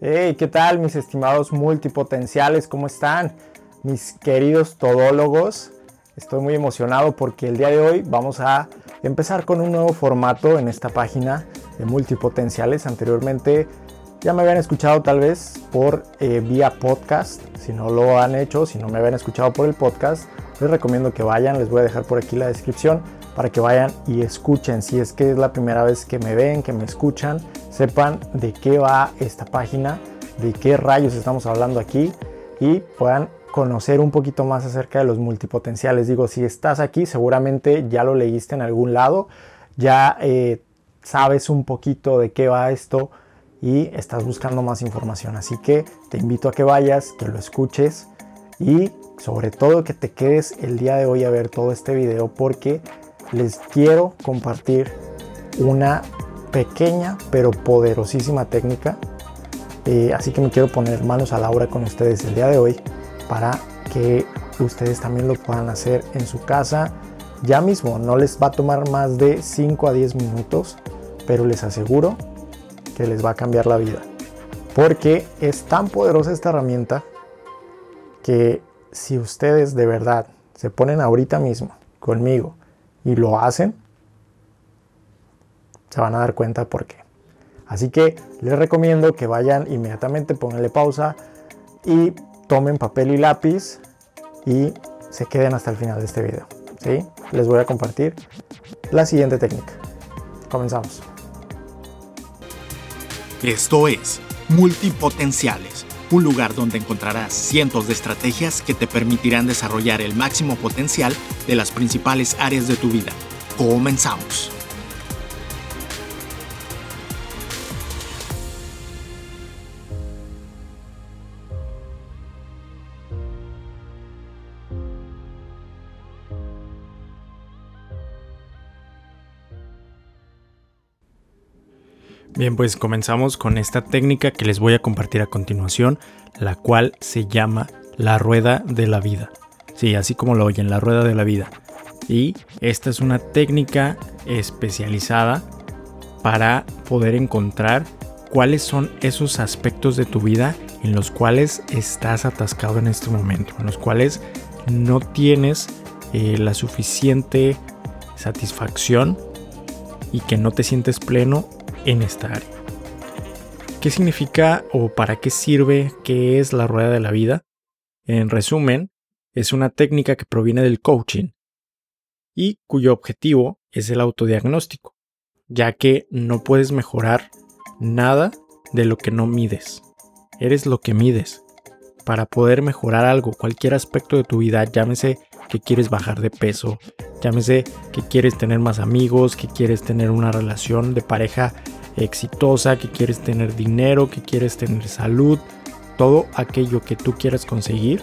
Hey, ¿qué tal mis estimados multipotenciales? ¿Cómo están? Mis queridos todólogos. Estoy muy emocionado porque el día de hoy vamos a empezar con un nuevo formato en esta página de multipotenciales. Anteriormente ya me habían escuchado tal vez por eh, vía podcast. Si no lo han hecho, si no me habían escuchado por el podcast, les recomiendo que vayan. Les voy a dejar por aquí la descripción para que vayan y escuchen. Si es que es la primera vez que me ven, que me escuchan, sepan de qué va esta página, de qué rayos estamos hablando aquí y puedan conocer un poquito más acerca de los multipotenciales. Digo, si estás aquí, seguramente ya lo leíste en algún lado, ya eh, sabes un poquito de qué va esto y estás buscando más información. Así que te invito a que vayas, que lo escuches y sobre todo que te quedes el día de hoy a ver todo este video porque les quiero compartir una pequeña pero poderosísima técnica. Eh, así que me quiero poner manos a la obra con ustedes el día de hoy para que ustedes también lo puedan hacer en su casa ya mismo. No les va a tomar más de 5 a 10 minutos, pero les aseguro que les va a cambiar la vida. Porque es tan poderosa esta herramienta que si ustedes de verdad se ponen ahorita mismo conmigo y lo hacen, se van a dar cuenta por qué. Así que les recomiendo que vayan inmediatamente, pónganle pausa y tomen papel y lápiz y se queden hasta el final de este video. ¿sí? Les voy a compartir la siguiente técnica. Comenzamos. Esto es Multipotenciales, un lugar donde encontrarás cientos de estrategias que te permitirán desarrollar el máximo potencial de las principales áreas de tu vida. Comenzamos. Bien, pues comenzamos con esta técnica que les voy a compartir a continuación, la cual se llama la rueda de la vida. Sí, así como lo oyen, la rueda de la vida. Y esta es una técnica especializada para poder encontrar cuáles son esos aspectos de tu vida en los cuales estás atascado en este momento, en los cuales no tienes eh, la suficiente satisfacción y que no te sientes pleno en esta área. ¿Qué significa o para qué sirve qué es la rueda de la vida? En resumen, es una técnica que proviene del coaching y cuyo objetivo es el autodiagnóstico, ya que no puedes mejorar nada de lo que no mides. Eres lo que mides. Para poder mejorar algo, cualquier aspecto de tu vida, llámese que quieres bajar de peso, llámese que quieres tener más amigos, que quieres tener una relación de pareja exitosa, que quieres tener dinero, que quieres tener salud, todo aquello que tú quieras conseguir,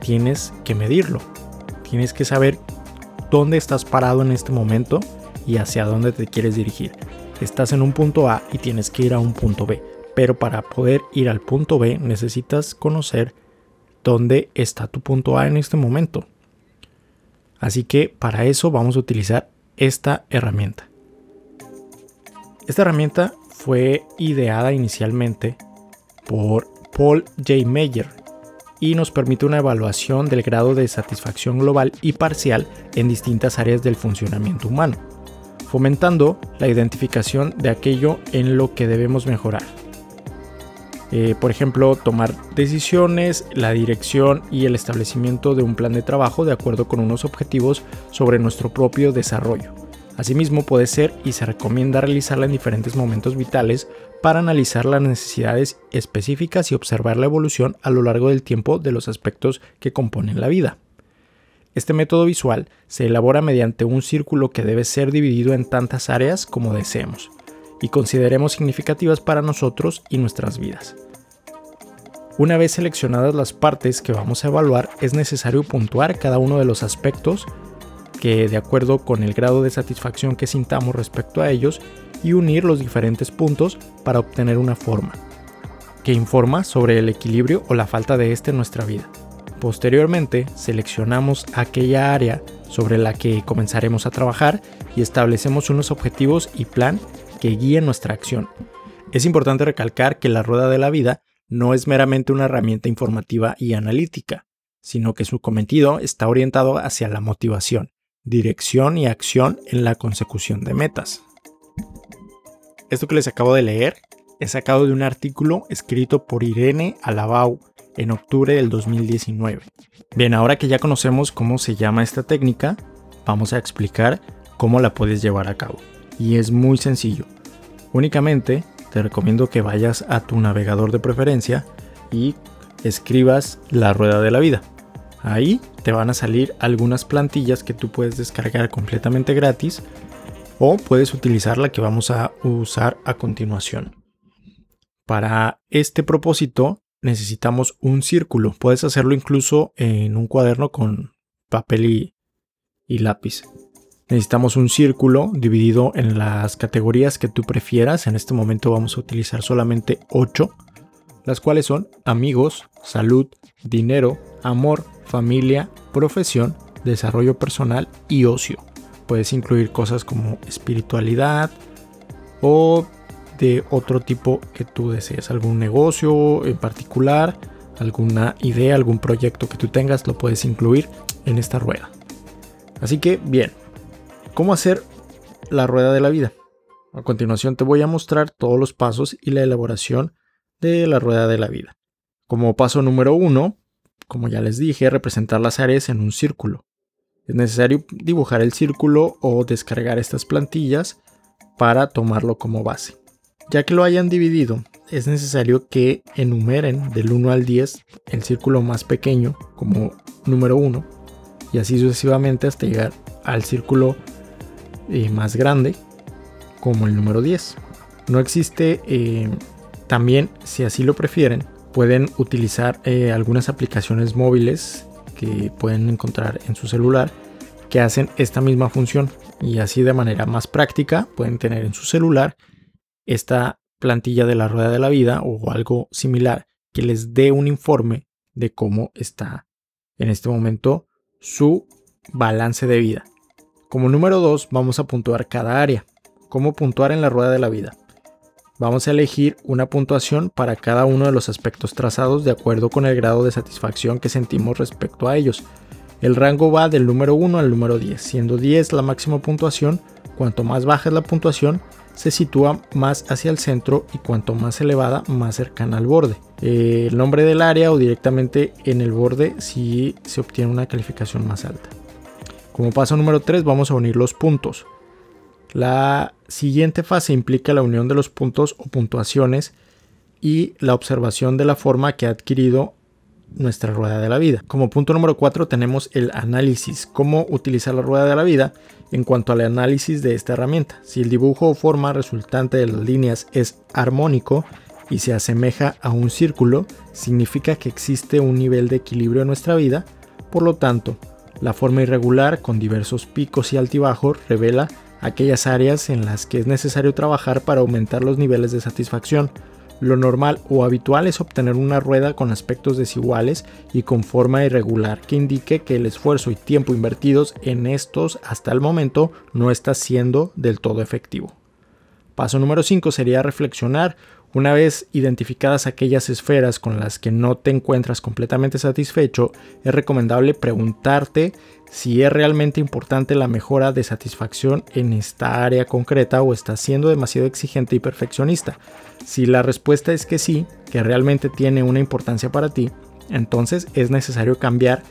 tienes que medirlo. Tienes que saber dónde estás parado en este momento y hacia dónde te quieres dirigir. Estás en un punto A y tienes que ir a un punto B, pero para poder ir al punto B necesitas conocer dónde está tu punto A en este momento. Así que para eso vamos a utilizar esta herramienta. Esta herramienta fue ideada inicialmente por Paul J. Meyer y nos permite una evaluación del grado de satisfacción global y parcial en distintas áreas del funcionamiento humano, fomentando la identificación de aquello en lo que debemos mejorar. Eh, por ejemplo, tomar decisiones, la dirección y el establecimiento de un plan de trabajo de acuerdo con unos objetivos sobre nuestro propio desarrollo. Asimismo, puede ser y se recomienda realizarla en diferentes momentos vitales para analizar las necesidades específicas y observar la evolución a lo largo del tiempo de los aspectos que componen la vida. Este método visual se elabora mediante un círculo que debe ser dividido en tantas áreas como deseemos y consideremos significativas para nosotros y nuestras vidas. Una vez seleccionadas las partes que vamos a evaluar, es necesario puntuar cada uno de los aspectos que de acuerdo con el grado de satisfacción que sintamos respecto a ellos y unir los diferentes puntos para obtener una forma que informa sobre el equilibrio o la falta de este en nuestra vida. Posteriormente, seleccionamos aquella área sobre la que comenzaremos a trabajar y establecemos unos objetivos y plan que guíen nuestra acción Es importante recalcar que la rueda de la vida no es meramente una herramienta informativa y analítica, sino que su cometido está orientado hacia la motivación, dirección y acción en la consecución de metas. Esto que les acabo de leer es sacado de un artículo escrito por Irene Alabau en octubre del 2019. Bien, ahora que ya conocemos cómo se llama esta técnica, vamos a explicar cómo la puedes llevar a cabo. Y es muy sencillo. Únicamente te recomiendo que vayas a tu navegador de preferencia y escribas la rueda de la vida. Ahí te van a salir algunas plantillas que tú puedes descargar completamente gratis o puedes utilizar la que vamos a usar a continuación. Para este propósito necesitamos un círculo. Puedes hacerlo incluso en un cuaderno con papel y, y lápiz. Necesitamos un círculo dividido en las categorías que tú prefieras. En este momento vamos a utilizar solamente 8, las cuales son amigos, salud, dinero, amor, familia, profesión, desarrollo personal y ocio. Puedes incluir cosas como espiritualidad o de otro tipo que tú desees. Algún negocio en particular, alguna idea, algún proyecto que tú tengas, lo puedes incluir en esta rueda. Así que bien, ¿Cómo hacer la rueda de la vida? A continuación te voy a mostrar todos los pasos y la elaboración de la rueda de la vida. Como paso número uno, como ya les dije, representar las áreas en un círculo. Es necesario dibujar el círculo o descargar estas plantillas para tomarlo como base. Ya que lo hayan dividido, es necesario que enumeren del 1 al 10 el círculo más pequeño como número 1 y así sucesivamente hasta llegar al círculo más grande como el número 10. No existe, eh, también si así lo prefieren, pueden utilizar eh, algunas aplicaciones móviles que pueden encontrar en su celular que hacen esta misma función y así de manera más práctica pueden tener en su celular esta plantilla de la rueda de la vida o algo similar que les dé un informe de cómo está en este momento su balance de vida. Como número 2 vamos a puntuar cada área. ¿Cómo puntuar en la rueda de la vida? Vamos a elegir una puntuación para cada uno de los aspectos trazados de acuerdo con el grado de satisfacción que sentimos respecto a ellos. El rango va del número 1 al número 10, siendo 10 la máxima puntuación, cuanto más baja es la puntuación, se sitúa más hacia el centro y cuanto más elevada, más cercana al borde. El nombre del área o directamente en el borde si se obtiene una calificación más alta. Como paso número 3 vamos a unir los puntos. La siguiente fase implica la unión de los puntos o puntuaciones y la observación de la forma que ha adquirido nuestra rueda de la vida. Como punto número 4 tenemos el análisis, cómo utilizar la rueda de la vida en cuanto al análisis de esta herramienta. Si el dibujo o forma resultante de las líneas es armónico y se asemeja a un círculo, significa que existe un nivel de equilibrio en nuestra vida, por lo tanto, la forma irregular, con diversos picos y altibajos, revela aquellas áreas en las que es necesario trabajar para aumentar los niveles de satisfacción. Lo normal o habitual es obtener una rueda con aspectos desiguales y con forma irregular que indique que el esfuerzo y tiempo invertidos en estos hasta el momento no está siendo del todo efectivo. Paso número 5 sería reflexionar una vez identificadas aquellas esferas con las que no te encuentras completamente satisfecho, es recomendable preguntarte si es realmente importante la mejora de satisfacción en esta área concreta o estás siendo demasiado exigente y perfeccionista. Si la respuesta es que sí, que realmente tiene una importancia para ti, entonces es necesario cambiar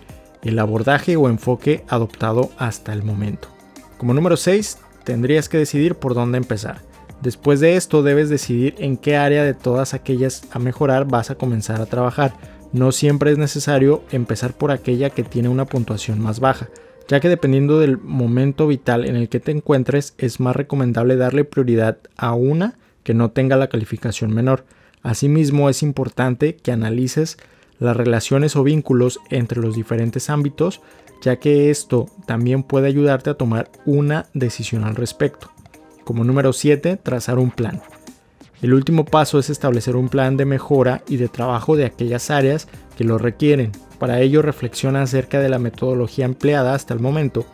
el abordaje o enfoque adoptado hasta el momento. Como número 6, tendrías que decidir por dónde empezar. Después de esto debes decidir en qué área de todas aquellas a mejorar vas a comenzar a trabajar. No siempre es necesario empezar por aquella que tiene una puntuación más baja, ya que dependiendo del momento vital en el que te encuentres es más recomendable darle prioridad a una que no tenga la calificación menor. Asimismo es importante que analices las relaciones o vínculos entre los diferentes ámbitos, ya que esto también puede ayudarte a tomar una decisión al respecto. Como número 7, trazar un plan. El último paso es establecer un plan de mejora y de trabajo de aquellas áreas que lo requieren. Para ello reflexiona acerca de la metodología empleada hasta el momento,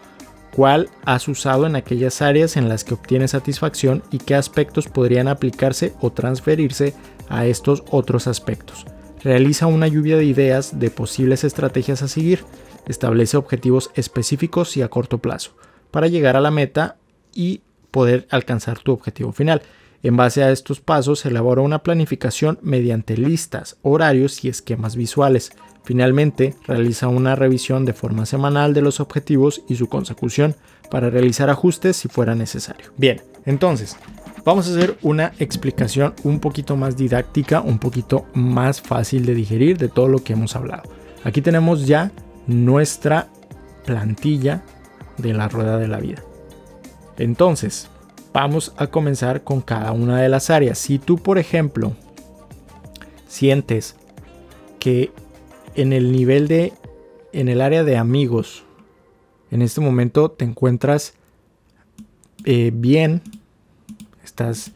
cuál has usado en aquellas áreas en las que obtienes satisfacción y qué aspectos podrían aplicarse o transferirse a estos otros aspectos. Realiza una lluvia de ideas de posibles estrategias a seguir. Establece objetivos específicos y a corto plazo para llegar a la meta y poder alcanzar tu objetivo final. En base a estos pasos, elabora una planificación mediante listas, horarios y esquemas visuales. Finalmente, realiza una revisión de forma semanal de los objetivos y su consecución para realizar ajustes si fuera necesario. Bien, entonces, vamos a hacer una explicación un poquito más didáctica, un poquito más fácil de digerir de todo lo que hemos hablado. Aquí tenemos ya nuestra plantilla de la rueda de la vida. Entonces, vamos a comenzar con cada una de las áreas. Si tú, por ejemplo, sientes que en el nivel de, en el área de amigos, en este momento te encuentras eh, bien, estás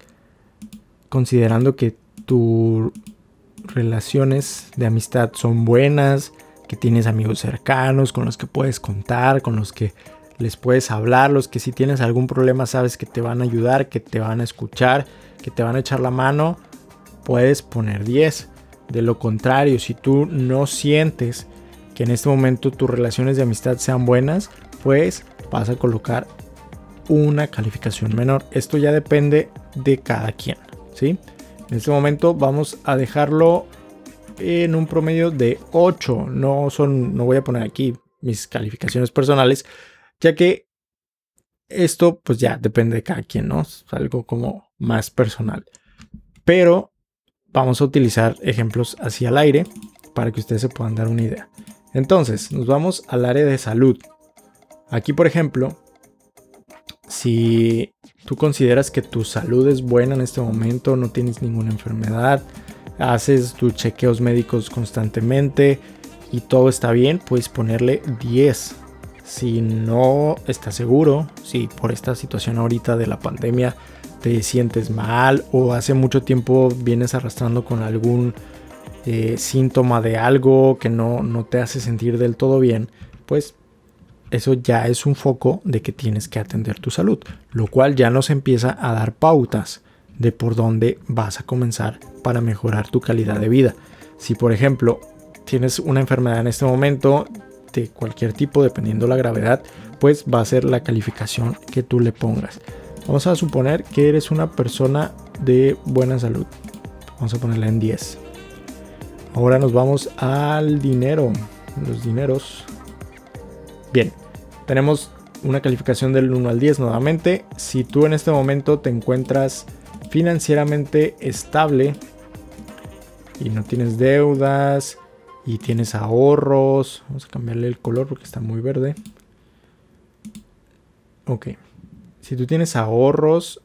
considerando que tus relaciones de amistad son buenas, que tienes amigos cercanos con los que puedes contar, con los que les puedes hablar, los que si tienes algún problema sabes que te van a ayudar, que te van a escuchar, que te van a echar la mano, puedes poner 10. De lo contrario, si tú no sientes que en este momento tus relaciones de amistad sean buenas, pues vas a colocar una calificación menor. Esto ya depende de cada quien, ¿sí? En este momento vamos a dejarlo en un promedio de 8. No son no voy a poner aquí mis calificaciones personales, ya que esto pues ya depende de cada quien, ¿no? Es algo como más personal. Pero vamos a utilizar ejemplos hacia el aire para que ustedes se puedan dar una idea. Entonces, nos vamos al área de salud. Aquí, por ejemplo, si tú consideras que tu salud es buena en este momento, no tienes ninguna enfermedad, haces tus chequeos médicos constantemente y todo está bien, puedes ponerle 10 si no estás seguro, si por esta situación ahorita de la pandemia te sientes mal o hace mucho tiempo vienes arrastrando con algún eh, síntoma de algo que no, no te hace sentir del todo bien, pues eso ya es un foco de que tienes que atender tu salud, lo cual ya nos empieza a dar pautas de por dónde vas a comenzar para mejorar tu calidad de vida. Si por ejemplo tienes una enfermedad en este momento, de cualquier tipo, dependiendo la gravedad, pues va a ser la calificación que tú le pongas. Vamos a suponer que eres una persona de buena salud. Vamos a ponerla en 10. Ahora nos vamos al dinero. Los dineros. Bien, tenemos una calificación del 1 al 10 nuevamente. Si tú en este momento te encuentras financieramente estable y no tienes deudas, y tienes ahorros. Vamos a cambiarle el color porque está muy verde. Ok. Si tú tienes ahorros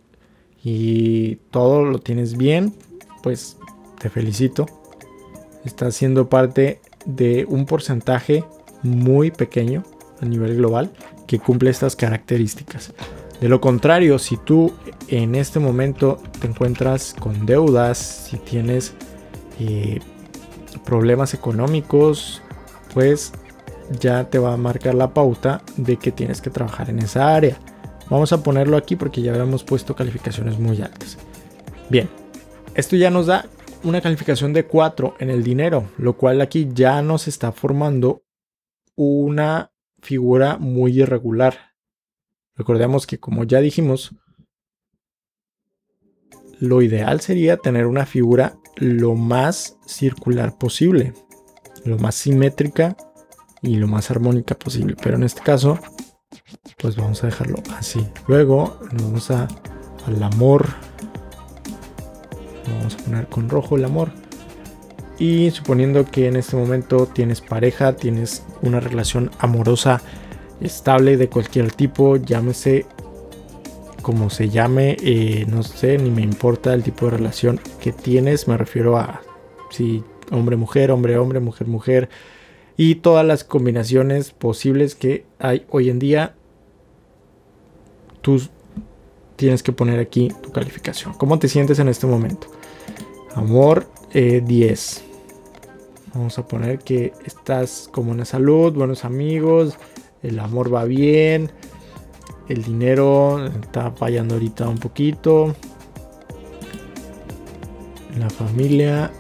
y todo lo tienes bien, pues te felicito. Estás siendo parte de un porcentaje muy pequeño a nivel global que cumple estas características. De lo contrario, si tú en este momento te encuentras con deudas, si tienes eh, problemas económicos, pues ya te va a marcar la pauta de que tienes que trabajar en esa área. Vamos a ponerlo aquí porque ya habíamos puesto calificaciones muy altas. Bien, esto ya nos da una calificación de 4 en el dinero, lo cual aquí ya nos está formando una figura muy irregular. Recordemos que como ya dijimos, lo ideal sería tener una figura lo más circular posible, lo más simétrica y lo más armónica posible. Pero en este caso, pues vamos a dejarlo así. Luego vamos a, al amor. Vamos a poner con rojo el amor. Y suponiendo que en este momento tienes pareja, tienes una relación amorosa estable de cualquier tipo, llámese como se llame, eh, no sé, ni me importa el tipo de relación que tienes, me refiero a si hombre-mujer, hombre-hombre, mujer-mujer y todas las combinaciones posibles que hay hoy en día. Tú tienes que poner aquí tu calificación. ¿Cómo te sientes en este momento? Amor 10. Eh, Vamos a poner que estás como en salud, buenos amigos, el amor va bien, el dinero está fallando ahorita un poquito. La familia.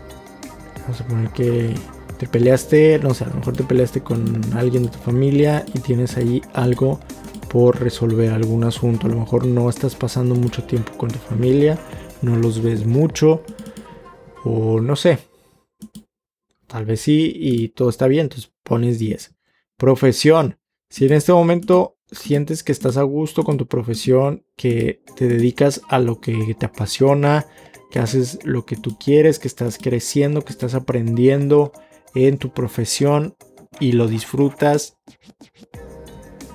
Vamos a poner que te peleaste, no sé, a lo mejor te peleaste con alguien de tu familia y tienes ahí algo por resolver algún asunto. A lo mejor no estás pasando mucho tiempo con tu familia, no los ves mucho o no sé. Tal vez sí y todo está bien, entonces pones 10. Profesión. Si en este momento sientes que estás a gusto con tu profesión, que te dedicas a lo que te apasiona, que haces lo que tú quieres, que estás creciendo, que estás aprendiendo en tu profesión y lo disfrutas,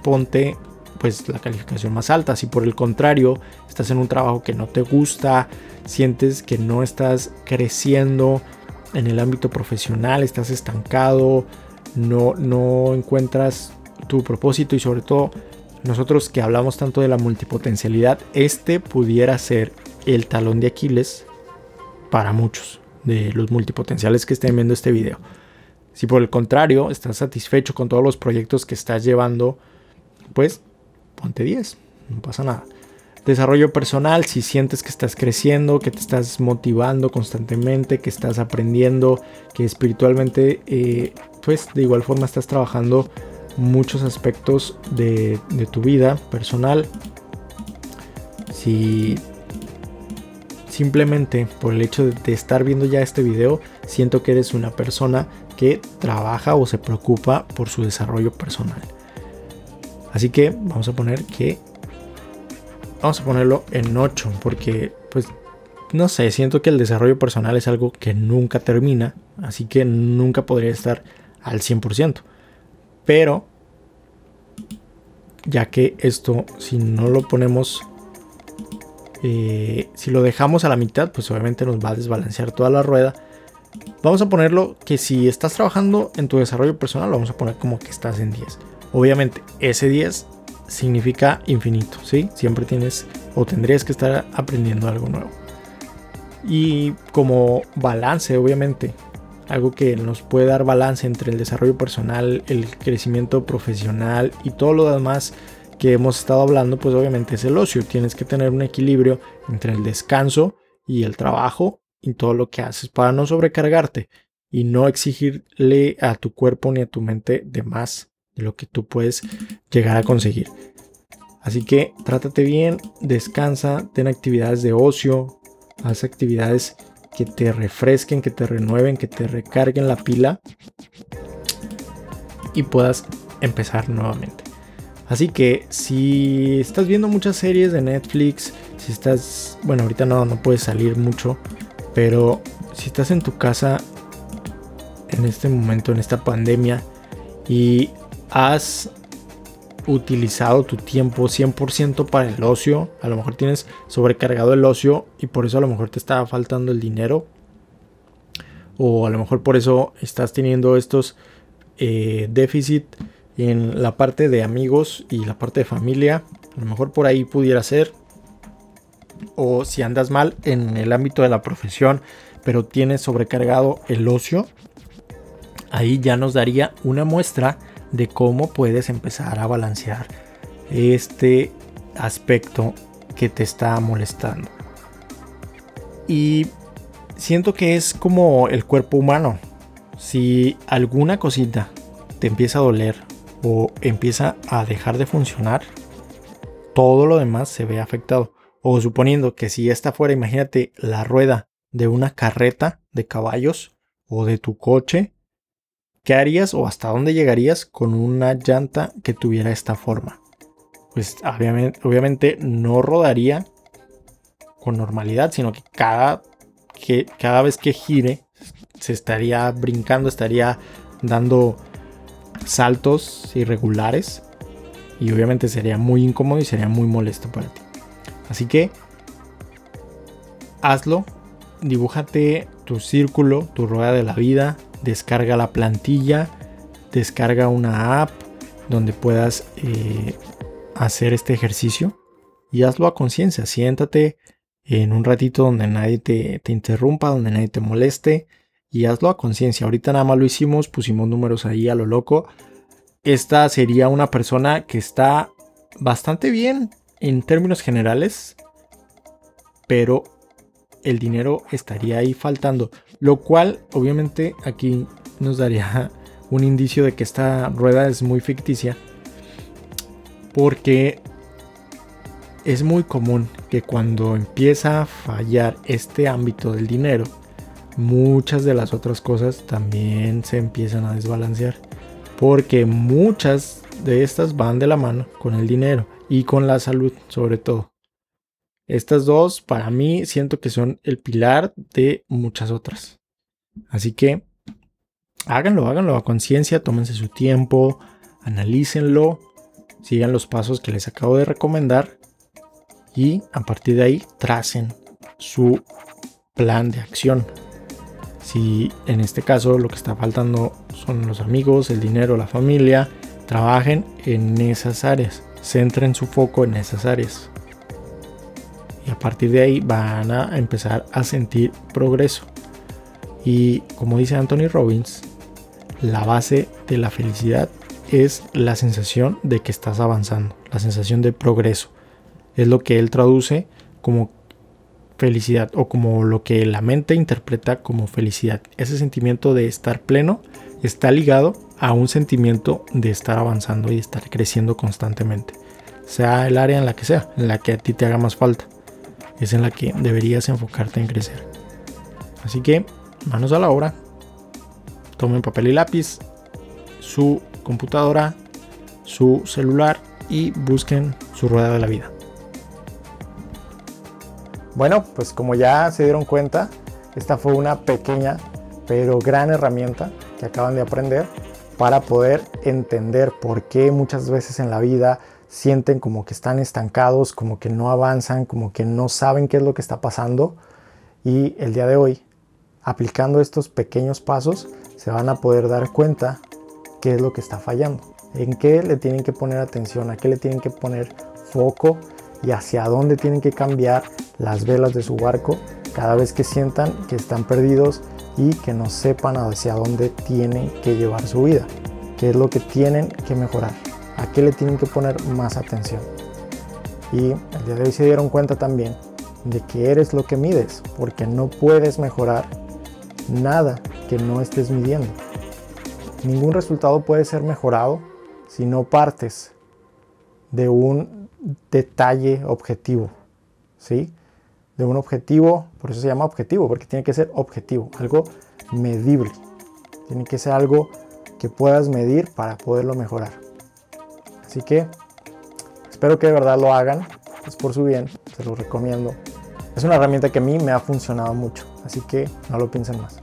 ponte pues la calificación más alta. Si por el contrario estás en un trabajo que no te gusta, sientes que no estás creciendo en el ámbito profesional, estás estancado, no, no encuentras tu propósito y sobre todo nosotros que hablamos tanto de la multipotencialidad, este pudiera ser el talón de Aquiles para muchos de los multipotenciales que estén viendo este video. Si por el contrario estás satisfecho con todos los proyectos que estás llevando, pues ponte 10, no pasa nada. Desarrollo personal, si sientes que estás creciendo, que te estás motivando constantemente, que estás aprendiendo, que espiritualmente, eh, pues de igual forma estás trabajando muchos aspectos de, tu vida personal. Si simplemente por el hecho de estar viendo ya este video, siento que eres una persona que trabaja o se preocupa por su desarrollo personal. Así que vamos a poner que vamos a ponerlo en 8 porque pues no sé, siento que el desarrollo personal es algo que nunca termina, así que nunca podría estar al 100%. Pero ya que esto si no lo ponemos eh, si lo dejamos a la mitad, pues obviamente nos va a desbalancear toda la rueda. Vamos a ponerlo que si estás trabajando en tu desarrollo personal, lo vamos a poner como que estás en 10. Obviamente, ese 10 significa infinito, ¿sí? Siempre tienes o tendrías que estar aprendiendo algo nuevo. Y como balance, obviamente, algo que nos puede dar balance entre el desarrollo personal, el crecimiento profesional y todo lo demás que hemos estado hablando, pues obviamente es el ocio. Tienes que tener un equilibrio entre el descanso y el trabajo y todo lo que haces para no sobrecargarte y no exigirle a tu cuerpo ni a tu mente de más de lo que tú puedes llegar a conseguir. Así que trátate bien, descansa, ten actividades de ocio, haz actividades que te refresquen, que te renueven, que te recarguen la pila y puedas empezar nuevamente. Así que si estás viendo muchas series de Netflix, si estás, bueno, ahorita no, no puedes salir mucho, pero si estás en tu casa en este momento, en esta pandemia, y has utilizado tu tiempo 100% para el ocio, a lo mejor tienes sobrecargado el ocio y por eso a lo mejor te está faltando el dinero, o a lo mejor por eso estás teniendo estos eh, déficit en la parte de amigos y la parte de familia, a lo mejor por ahí pudiera ser, o si andas mal en el ámbito de la profesión, pero tienes sobrecargado el ocio, ahí ya nos daría una muestra de cómo puedes empezar a balancear este aspecto que te está molestando. Y siento que es como el cuerpo humano. Si alguna cosita te empieza a doler o empieza a dejar de funcionar, todo lo demás se ve afectado. O suponiendo que si esta fuera, imagínate la rueda de una carreta de caballos o de tu coche ¿Qué harías o hasta dónde llegarías con una llanta que tuviera esta forma? Pues obviamente, no rodaría con normalidad, sino que cada, que cada vez que gire se estaría brincando, estaría dando saltos irregulares y obviamente sería muy incómodo y sería muy molesto para ti. Así que hazlo, dibújate tu círculo, tu rueda de la vida, descarga la plantilla, descarga una app donde puedas eh, hacer este ejercicio y hazlo a conciencia. Siéntate en un ratito donde nadie te, te interrumpa, donde nadie te moleste y hazlo a conciencia. Ahorita nada más lo hicimos, pusimos números ahí a lo loco. Esta sería una persona que está bastante bien en términos generales, pero el dinero estaría ahí faltando, lo cual obviamente aquí nos daría un indicio de que esta rueda es muy ficticia, porque es muy común que cuando empieza a fallar este ámbito del dinero, muchas de las otras cosas también se empiezan a desbalancear. Porque muchas de estas van de la mano con el dinero y con la salud sobre todo. Estas dos para mí siento que son el pilar de muchas otras. Así que háganlo, háganlo a conciencia, tómense su tiempo, analícenlo, sigan los pasos que les acabo de recomendar y a partir de ahí tracen su plan de acción. Si en este caso lo que está faltando son los amigos, el dinero, la familia, trabajen en esas áreas, centren su foco en esas áreas. Y a partir de ahí van a empezar a sentir progreso. Y como dice Anthony Robbins, la base de la felicidad es la sensación de que estás avanzando, la sensación de progreso. Es lo que él traduce como felicidad o como lo que la mente interpreta como felicidad. Ese sentimiento de estar pleno está ligado a un sentimiento de estar avanzando y estar creciendo constantemente. Sea el área en la que sea, en la que a ti te haga más falta. Es en la que deberías enfocarte en crecer. Así que, manos a la obra. Tomen papel y lápiz, su computadora, su celular y busquen su rueda de la vida. Bueno, pues como ya se dieron cuenta, esta fue una pequeña pero gran herramienta que acaban de aprender para poder entender por qué muchas veces en la vida sienten como que están estancados, como que no avanzan, como que no saben qué es lo que está pasando. Y el día de hoy, aplicando estos pequeños pasos, se van a poder dar cuenta qué es lo que está fallando, en qué le tienen que poner atención, a qué le tienen que poner foco y hacia dónde tienen que cambiar las velas de su barco cada vez que sientan que están perdidos y que no sepan hacia dónde tienen que llevar su vida, qué es lo que tienen que mejorar, a qué le tienen que poner más atención. Y el día de hoy se dieron cuenta también de que eres lo que mides, porque no puedes mejorar nada que no estés midiendo. Ningún resultado puede ser mejorado si no partes de un detalle objetivo, ¿sí? De un objetivo, por eso se llama objetivo, porque tiene que ser objetivo, algo medible. Tiene que ser algo que puedas medir para poderlo mejorar. Así que espero que de verdad lo hagan, es por su bien, se lo recomiendo. Es una herramienta que a mí me ha funcionado mucho, así que no lo piensen más.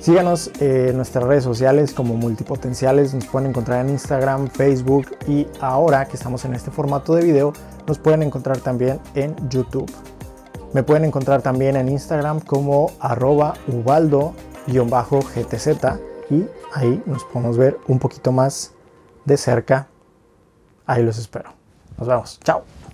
Síganos en nuestras redes sociales como multipotenciales, nos pueden encontrar en Instagram, Facebook y ahora que estamos en este formato de video, nos pueden encontrar también en YouTube. Me pueden encontrar también en Instagram como arroba ubaldo-gtz y ahí nos podemos ver un poquito más de cerca. Ahí los espero. Nos vemos. Chao.